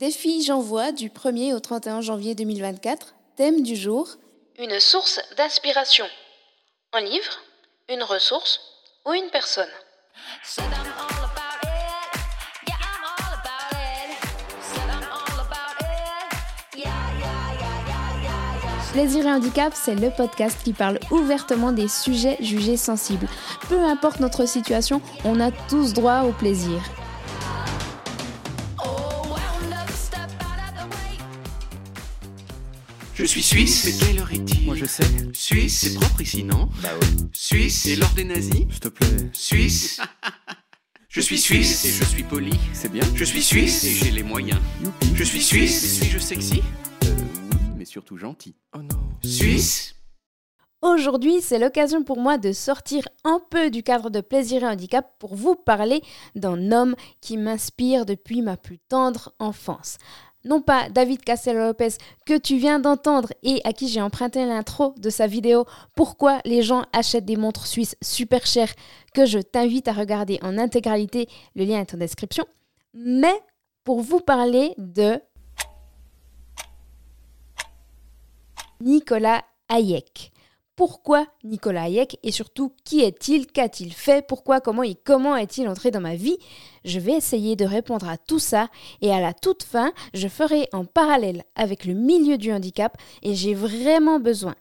Défi J'envoie du 1er au 31 janvier 2024. Thème du jour Une source d'inspiration. Un livre, une ressource ou une personne. Plaisir et handicap, c'est le podcast qui parle ouvertement des sujets jugés sensibles. Peu importe notre situation, on a tous droit au plaisir. Je suis suisse. Mais quelle heure est-il Moi je sais. Suisse C'est propre ici, non Bah ouais. Suisse. C'est l'ordre des nazis S'il te plaît. Suisse. Je suis suisse. Et je suis poli. C'est bien. Je suis suisse. Et j'ai les moyens. Youpi. Je suis suisse. suis-je sexy Euh, oui, mais surtout gentil. Oh non. Suisse. Aujourd'hui, c'est l'occasion pour moi de sortir un peu du cadre de plaisir et handicap pour vous parler d'un homme qui m'inspire depuis ma plus tendre enfance. Non pas David Castello-Lopez que tu viens d'entendre et à qui j'ai emprunté l'intro de sa vidéo Pourquoi les gens achètent des montres suisses super chères que je t'invite à regarder en intégralité, le lien est en description, mais pour vous parler de Nicolas Hayek. Pourquoi Nicolas Hayek et surtout qui est-il, qu'a-t-il fait, pourquoi, comment et comment est-il entré dans ma vie Je vais essayer de répondre à tout ça et à la toute fin, je ferai en parallèle avec le milieu du handicap et j'ai vraiment besoin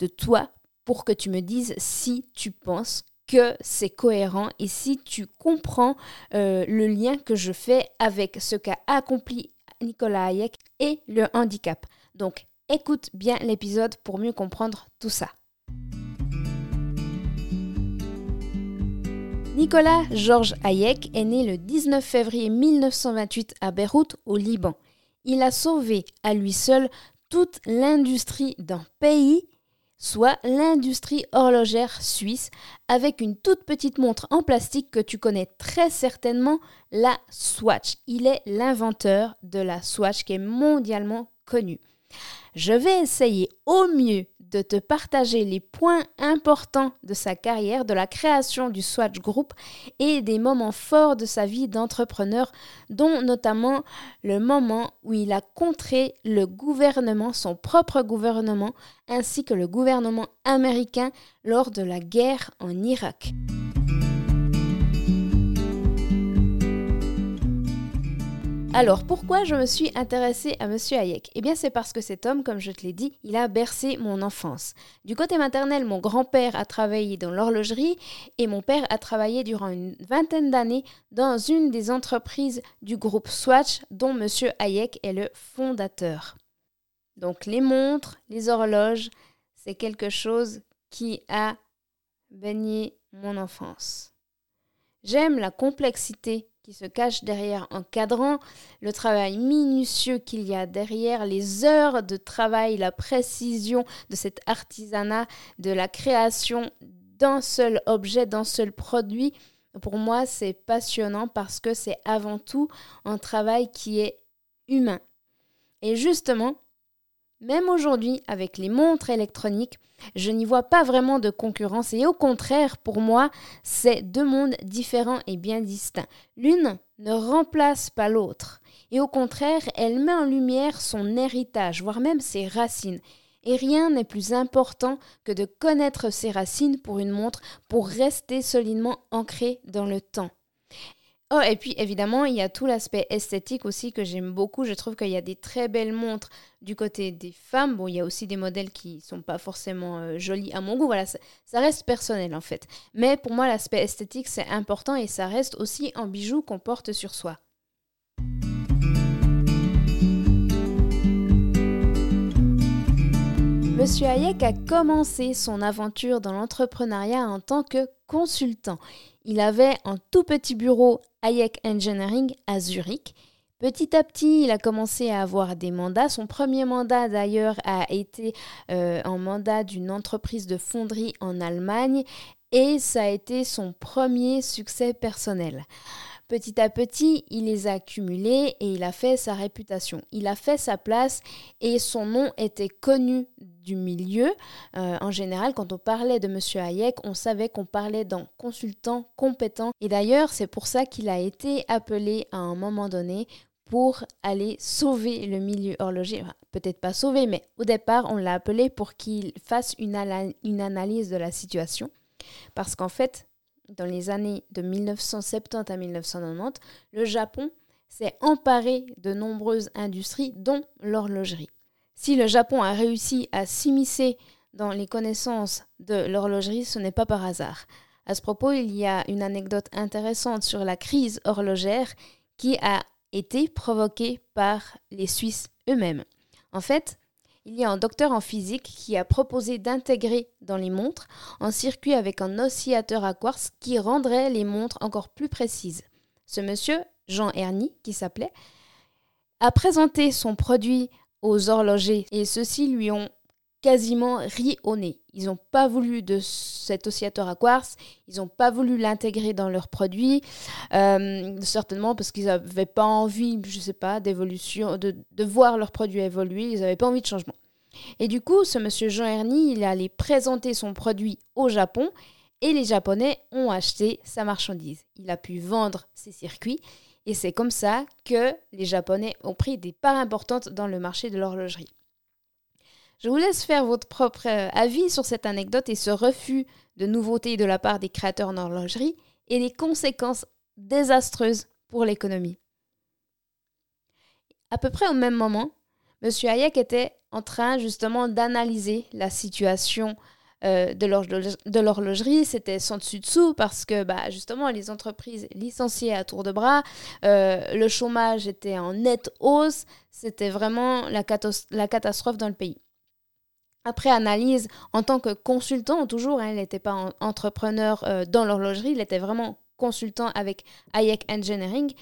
de toi pour que tu me dises si tu penses que c'est cohérent et si tu comprends euh, le lien que je fais avec ce qu'a accompli Nicolas Hayek et le handicap. Donc écoute bien l'épisode pour mieux comprendre tout ça. Nicolas Georges Hayek est né le 19 février 1928 à Beyrouth, au Liban. Il a sauvé à lui seul toute l'industrie d'un pays, soit l'industrie horlogère suisse, avec une toute petite montre en plastique que tu connais très certainement, la Swatch. Il est l'inventeur de la Swatch qui est mondialement connue. Je vais essayer au mieux de te partager les points importants de sa carrière, de la création du Swatch Group et des moments forts de sa vie d'entrepreneur, dont notamment le moment où il a contré le gouvernement, son propre gouvernement, ainsi que le gouvernement américain lors de la guerre en Irak. Alors, pourquoi je me suis intéressée à Monsieur Hayek? Eh bien, c'est parce que cet homme, comme je te l'ai dit, il a bercé mon enfance. Du côté maternel, mon grand-père a travaillé dans l'horlogerie et mon père a travaillé durant une vingtaine d'années dans une des entreprises du groupe Swatch, dont Monsieur Hayek est le fondateur. Donc, les montres, les horloges, c'est quelque chose qui a baigné mon enfance. J'aime la complexité qui se cache derrière un cadran, le travail minutieux qu'il y a derrière, les heures de travail, la précision de cet artisanat, de la création d'un seul objet, d'un seul produit. Pour moi, c'est passionnant parce que c'est avant tout un travail qui est humain. Et justement, même aujourd'hui, avec les montres électroniques, je n'y vois pas vraiment de concurrence et au contraire, pour moi, c'est deux mondes différents et bien distincts. L'une ne remplace pas l'autre et au contraire, elle met en lumière son héritage, voire même ses racines. Et rien n'est plus important que de connaître ses racines pour une montre pour rester solidement ancré dans le temps. Oh, et puis évidemment, il y a tout l'aspect esthétique aussi que j'aime beaucoup. Je trouve qu'il y a des très belles montres du côté des femmes. Bon, il y a aussi des modèles qui sont pas forcément euh, jolis à mon goût. Voilà, ça, ça reste personnel en fait. Mais pour moi, l'aspect esthétique, c'est important et ça reste aussi un bijou qu'on porte sur soi. Monsieur Hayek a commencé son aventure dans l'entrepreneuriat en tant que consultant. Il avait un tout petit bureau Hayek Engineering à Zurich. Petit à petit, il a commencé à avoir des mandats. Son premier mandat, d'ailleurs, a été euh, un mandat d'une entreprise de fonderie en Allemagne et ça a été son premier succès personnel. Petit à petit, il les a cumulés et il a fait sa réputation. Il a fait sa place et son nom était connu du milieu. Euh, en général, quand on parlait de M. Hayek, on savait qu'on parlait d'un consultant compétent. Et d'ailleurs, c'est pour ça qu'il a été appelé à un moment donné pour aller sauver le milieu horloger. Peut-être pas sauver, mais au départ, on l'a appelé pour qu'il fasse une, une analyse de la situation. Parce qu'en fait, dans les années de 1970 à 1990, le Japon s'est emparé de nombreuses industries, dont l'horlogerie. Si le Japon a réussi à s'immiscer dans les connaissances de l'horlogerie, ce n'est pas par hasard. À ce propos, il y a une anecdote intéressante sur la crise horlogère qui a été provoquée par les Suisses eux-mêmes. En fait, il y a un docteur en physique qui a proposé d'intégrer dans les montres un circuit avec un oscillateur à quartz qui rendrait les montres encore plus précises. Ce monsieur, Jean Erny, qui s'appelait, a présenté son produit aux horlogers et ceux-ci lui ont quasiment ri au nez. Ils n'ont pas voulu de cet oscillateur à quartz, ils n'ont pas voulu l'intégrer dans leurs produits, euh, certainement parce qu'ils n'avaient pas envie, je ne sais pas, d'évolution, de, de, voir leurs produits évoluer, ils n'avaient pas envie de changement. Et du coup, ce monsieur Jean Erny, il est allé présenter son produit au Japon et les Japonais ont acheté sa marchandise. Il a pu vendre ses circuits et c'est comme ça que les Japonais ont pris des parts importantes dans le marché de l'horlogerie. Je vous laisse faire votre propre euh, avis sur cette anecdote et ce refus de nouveautés de la part des créateurs en horlogerie et les conséquences désastreuses pour l'économie. À peu près au même moment, M. Hayek était en train justement d'analyser la situation euh, de l'horlogerie, c'était sans dessus dessous parce que bah, justement les entreprises licenciaient à tour de bras, euh, le chômage était en nette hausse, c'était vraiment la, catastrophe dans le pays. Après analyse, en tant que consultant, toujours, hein, il n'était pas entrepreneur euh, dans l'horlogerie, il était vraiment consultant avec Hayek Engineering.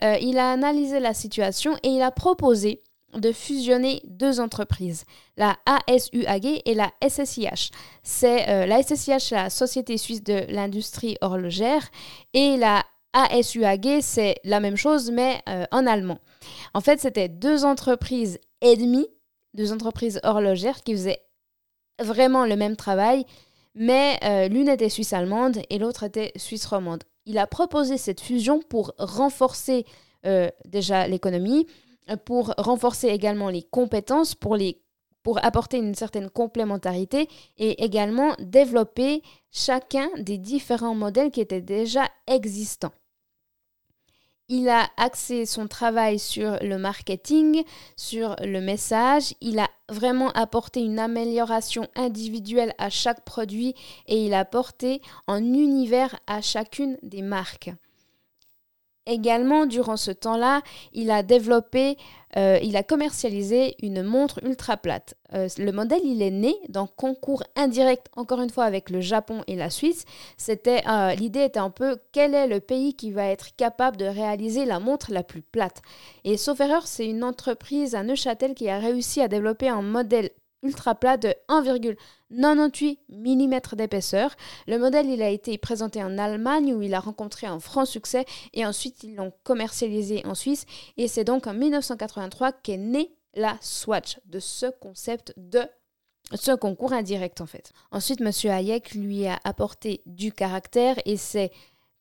il a analysé la situation et il a proposé de fusionner deux entreprises, la ASUAG et la SSIH. C'est euh, la SSIH, la Société suisse de l'industrie horlogère, et la ASUAG, c'est la même chose, mais euh, en allemand. En fait, c'était deux entreprises ennemies, deux entreprises horlogères qui faisaient vraiment le même travail, mais euh, l'une était suisse-allemande et l'autre était suisse-romande. Il a proposé cette fusion pour renforcer déjà l'économie, pour renforcer également les compétences, pour, les, pour apporter une certaine complémentarité et également développer chacun des différents modèles qui étaient déjà existants. Il a axé son travail sur le marketing, sur le message. Il a vraiment apporté une amélioration individuelle à chaque produit et il a apporté un univers à chacune des marques. Également, durant ce temps-là, il a développé, euh, il a commercialisé une montre ultra plate. Euh, le modèle, il est né d'un concours indirect, encore une fois, avec le Japon et la Suisse. C'était, euh, l'idée était un peu quel est le pays qui va être capable de réaliser la montre la plus plate? Et sauf erreur, c'est une entreprise à Neuchâtel qui a réussi à développer un modèle ultra plat de 1,98 mm d'épaisseur. Le modèle il a été présenté en Allemagne où il a rencontré un franc succès et ensuite ils l'ont commercialisé en Suisse et c'est donc en 1983 qu'est née la Swatch de ce concept de ce concours indirect en fait. Ensuite, M. Hayek lui a apporté du caractère et c'est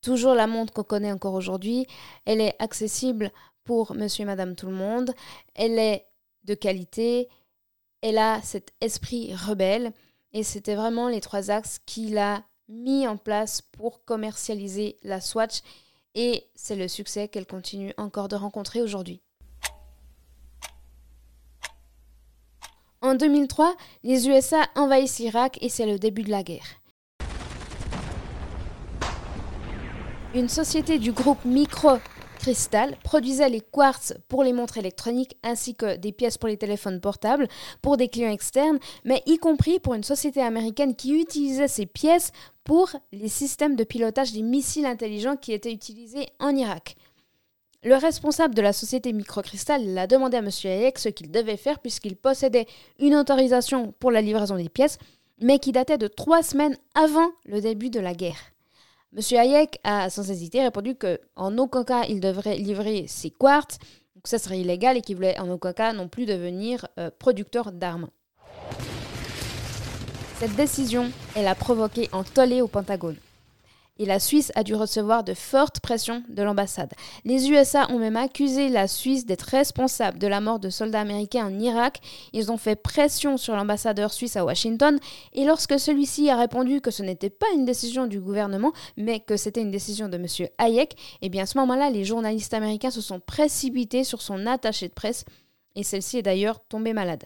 toujours la montre qu'on connaît encore aujourd'hui. Elle est accessible pour monsieur et madame tout le monde. Elle est de qualité, elle a cet esprit rebelle et c'était vraiment les trois axes qu'il a mis en place pour commercialiser la Swatch et c'est le succès qu'elle continue encore de rencontrer aujourd'hui. En 2003, les USA envahissent l'Irak et c'est le début de la guerre. Une société du groupe Micro Crystal produisait les quartz pour les montres électroniques ainsi que des pièces pour les téléphones portables pour des clients externes, mais y compris pour une société américaine qui utilisait ces pièces pour les systèmes de pilotage des missiles intelligents qui étaient utilisés en Irak. Le responsable de la société Microcrystal a demandé à M. Hayek ce qu'il devait faire puisqu'il possédait une autorisation pour la livraison des pièces, mais qui datait de trois semaines avant le début de la guerre. Monsieur Hayek a sans hésiter répondu qu'en aucun cas il devrait livrer ses quartz, donc ça serait illégal et qu'il voulait en aucun cas non plus devenir euh, producteur d'armes. Cette décision, elle a provoqué un tollé au Pentagone. Et la Suisse a dû recevoir de fortes pressions de l'ambassade. Les USA ont même accusé la Suisse d'être responsable de la mort de soldats américains en Irak. Ils ont fait pression sur l'ambassadeur suisse à Washington et lorsque celui-ci a répondu que ce n'était pas une décision du gouvernement mais que c'était une décision de M. Hayek, et eh bien à ce moment-là, les journalistes américains se sont précipités sur son attaché de presse et celle-ci est d'ailleurs tombée malade.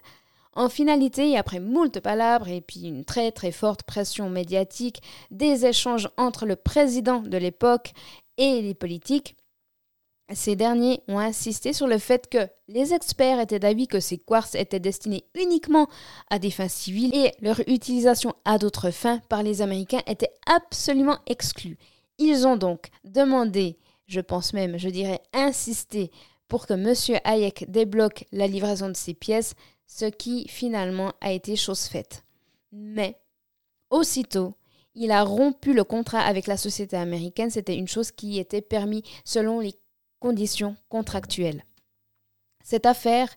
En finalité, après moult palabres et puis une très très forte pression médiatique, des échanges entre le président de l'époque et les politiques, ces derniers ont insisté sur le fait que les experts étaient d'avis que ces quartz étaient destinés uniquement à des fins civiles et leur utilisation à d'autres fins par les Américains était absolument exclue. Ils ont donc demandé, je pense même, je dirais insisté, pour que M. Hayek débloque la livraison de ces pièces, ce qui finalement a été chose faite. Mais, aussitôt, il a rompu le contrat avec la société américaine, c'était une chose qui était permise selon les conditions contractuelles. Cette affaire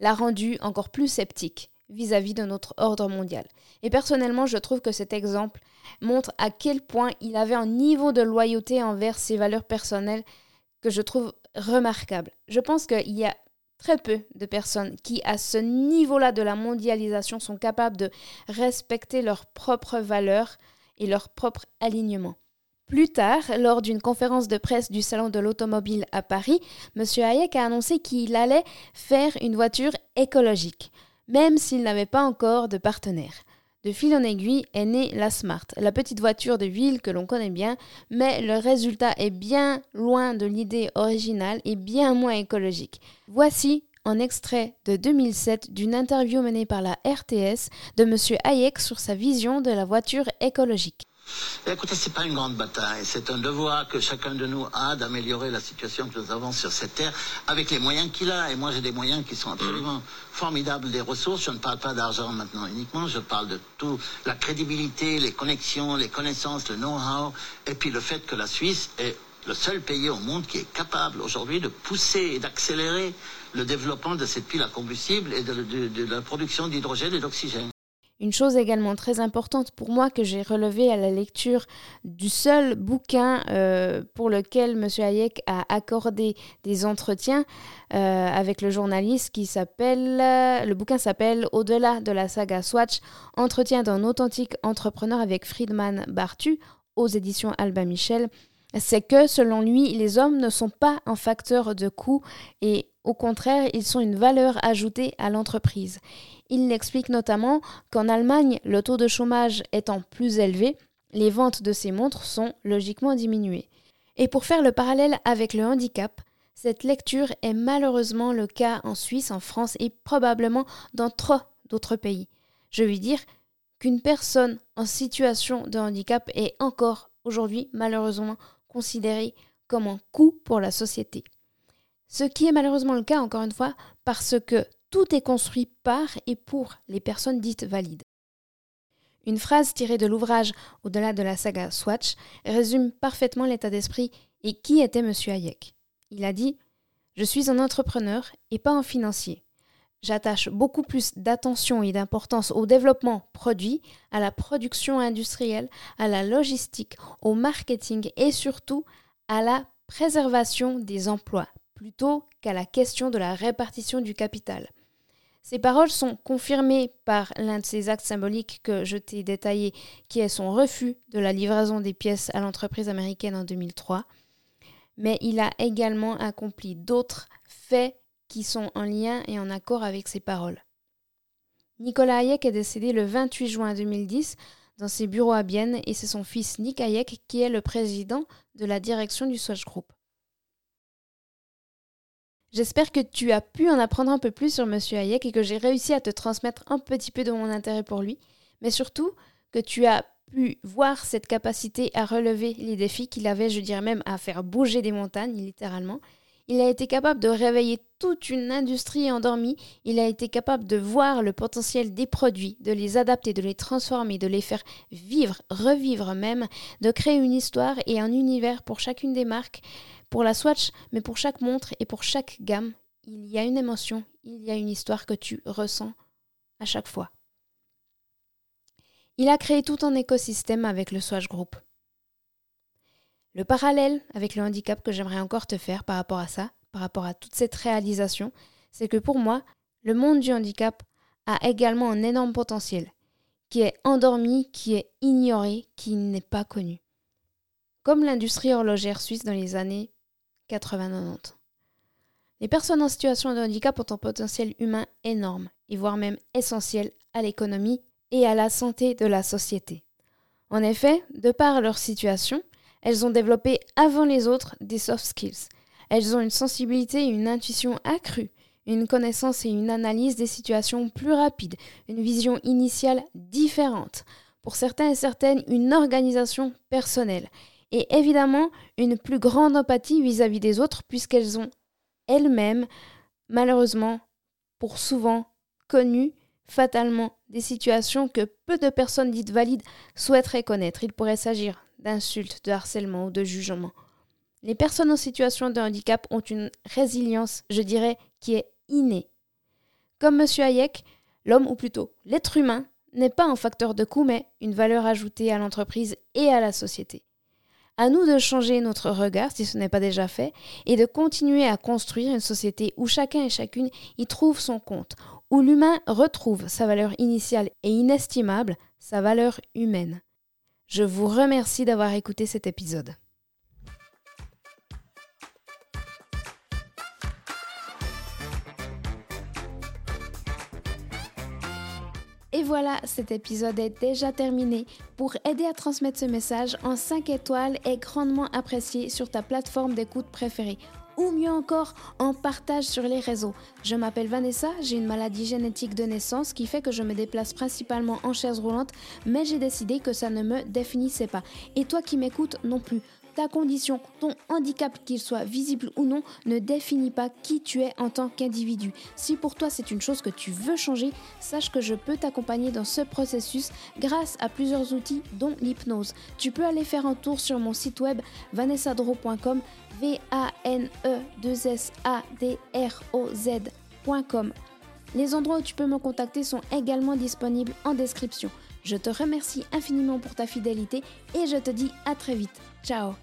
l'a rendu encore plus sceptique vis-à-vis de notre ordre mondial. Et personnellement, je trouve que cet exemple montre à quel point il avait un niveau de loyauté envers ses valeurs personnelles que je trouve remarquable. Je pense qu'il y a très peu de personnes qui, à ce niveau-là de la mondialisation, sont capables de respecter leurs propres valeurs et leur propre alignement. Plus tard, lors d'une conférence de presse du Salon de l'automobile à Paris, M. Hayek a annoncé qu'il allait faire une voiture écologique, même s'il n'avait pas encore de partenaire. De fil en aiguille est née la Smart, la petite voiture de ville que l'on connaît bien, mais le résultat est bien loin de l'idée originale et bien moins écologique. Voici un extrait de 2007 d'une interview menée par la RTS de M. Hayek sur sa vision de la voiture écologique. Écoutez, c'est pas une grande bataille. C'est un devoir que chacun de nous a d'améliorer la situation que nous avons sur cette terre avec les moyens qu'il a. Et moi, j'ai des moyens qui sont absolument formidables des ressources. Je ne parle pas d'argent maintenant uniquement. Je parle de tout, la crédibilité, les connexions, les connaissances, le know-how. Et puis le fait que la Suisse est le seul pays au monde qui est capable aujourd'hui de pousser et d'accélérer le développement de cette pile à combustible et de la production d'hydrogène et d'oxygène. Une chose également très importante pour moi que j'ai relevée à la lecture du seul bouquin euh, pour lequel M. Hayek a accordé des entretiens euh, avec le journaliste qui s'appelle, le bouquin s'appelle Au-delà de la saga Swatch, entretien d'un authentique entrepreneur avec Friedman Bartu aux éditions Alba Michel c'est que, selon lui, les hommes ne sont pas un facteur de coût et au contraire, ils sont une valeur ajoutée à l'entreprise. Il explique notamment qu'en Allemagne, le taux de chômage étant plus élevé, les ventes de ces montres sont logiquement diminuées. Et pour faire le parallèle avec le handicap, cette lecture est malheureusement le cas en Suisse, en France et probablement dans trop d'autres pays. Je veux dire qu'une personne en situation de handicap est encore aujourd'hui malheureusement considérée comme un coût pour la société. Ce qui est malheureusement le cas, encore une fois, parce que tout est construit par et pour les personnes dites valides. Une phrase tirée de l'ouvrage Au-delà de la saga Swatch résume parfaitement l'état d'esprit et qui était M. Hayek. Il a dit Je suis un entrepreneur et pas un financier. J'attache beaucoup plus d'attention et d'importance au développement produit, à la production industrielle, à la logistique, au marketing et surtout à la préservation des emplois, plutôt qu'à la question de la répartition du capital. Ces paroles sont confirmées par l'un de ces actes symboliques que je t'ai détaillé, qui est son refus de la livraison des pièces à l'entreprise américaine en 2003. Mais il a également accompli d'autres faits qui sont en lien et en accord avec ces paroles. Nicolas Hayek est décédé le 28 juin 2010 dans ses bureaux à Bienne et c'est son fils Nick Hayek qui est le président de la direction du Swatch Group. J'espère que tu as pu en apprendre un peu plus sur M. Hayek et que j'ai réussi à te transmettre un petit peu de mon intérêt pour lui, mais surtout que tu as pu voir cette capacité à relever les défis qu'il avait, je dirais même à faire bouger des montagnes, littéralement. Il a été capable de réveiller toute une industrie endormie, il a été capable de voir le potentiel des produits, de les adapter, de les transformer, de les faire vivre, revivre même, de créer une histoire et un univers pour chacune des marques, pour la Swatch, mais pour chaque montre et pour chaque gamme, il y a une émotion, il y a une histoire que tu ressens à chaque fois. Il a créé tout un écosystème avec le Swatch Group. Le parallèle avec le handicap que j'aimerais encore te faire par rapport à ça, par rapport à toute cette réalisation, c'est que pour moi, le monde du handicap a également un énorme potentiel, qui est endormi, qui est ignoré, qui n'est pas connu. Comme l'industrie horlogère suisse dans les années 80-90. Les personnes en situation de handicap ont un potentiel humain énorme, et voire même essentiel à l'économie et à la santé de la société. En effet, de par leur situation, elles ont développé avant les autres des soft skills. Elles ont une sensibilité et une intuition accrue, une connaissance et une analyse des situations plus rapides, une vision initiale différente. Pour certains et certaines, une organisation personnelle. Et évidemment, une plus grande empathie vis-à-vis des autres, puisqu'elles ont elles-mêmes, malheureusement, pour souvent connu fatalement des situations que peu de personnes dites valides souhaiteraient connaître. Il pourrait s'agir d'insultes, de harcèlement ou de jugement. Les personnes en situation de handicap ont une résilience, je dirais, qui est innée. Comme M. Hayek, l'homme, ou plutôt l'être humain, n'est pas un facteur de coût, mais une valeur ajoutée à l'entreprise et à la société. À nous de changer notre regard, si ce n'est pas déjà fait, et de continuer à construire une société où chacun et chacune y trouve son compte, où l'humain retrouve sa valeur initiale et inestimable, sa valeur humaine. Je vous remercie d'avoir écouté cet épisode. Et voilà, cet épisode est déjà terminé. Pour aider à transmettre ce message en 5 étoiles est grandement apprécié sur ta plateforme d'écoute préférée ou mieux encore en partage sur les réseaux. Je m'appelle Vanessa, j'ai une maladie génétique de naissance qui fait que je me déplace principalement en chaise roulante, mais j'ai décidé que ça ne me définissait pas. Et toi qui m'écoutes non plus ta condition, ton handicap, qu'il soit visible ou non, ne définit pas qui tu es en tant qu'individu. Si pour toi c'est une chose que tu veux changer, sache que je peux t'accompagner dans ce processus grâce à plusieurs outils dont l'hypnose. Tu peux aller faire un tour sur mon site web vanessadro.com v a n e 2 s a d r o z.com. Les endroits où tu peux me contacter sont également disponibles en description. Je te remercie infiniment pour ta fidélité et je te dis à très vite. Ciao